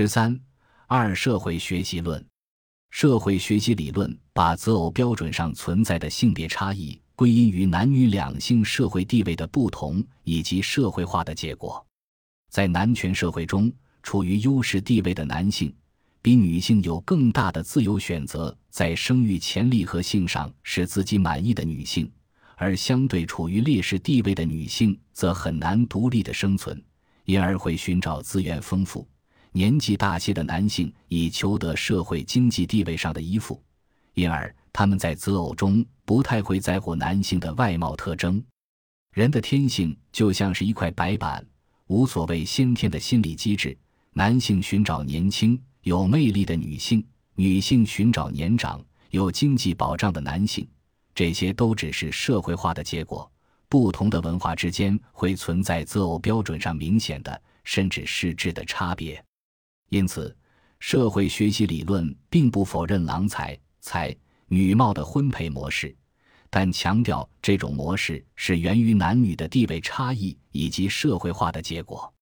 十三二社会学习论，社会学习理论把择偶标准上存在的性别差异归因于男女两性社会地位的不同以及社会化的结果。在男权社会中，处于优势地位的男性，比女性有更大的自由选择，在生育潜力和性上使自己满意的女性；而相对处于劣势地位的女性，则很难独立的生存，因而会寻找资源丰富。年纪大些的男性以求得社会经济地位上的依附，因而他们在择偶中不太会在乎男性的外貌特征。人的天性就像是一块白板，无所谓先天的心理机制。男性寻找年轻有魅力的女性，女性寻找年长有经济保障的男性，这些都只是社会化的结果。不同的文化之间会存在择偶标准上明显的甚至实质的差别。因此，社会学习理论并不否认郎才、才女貌的婚配模式，但强调这种模式是源于男女的地位差异以及社会化的结果。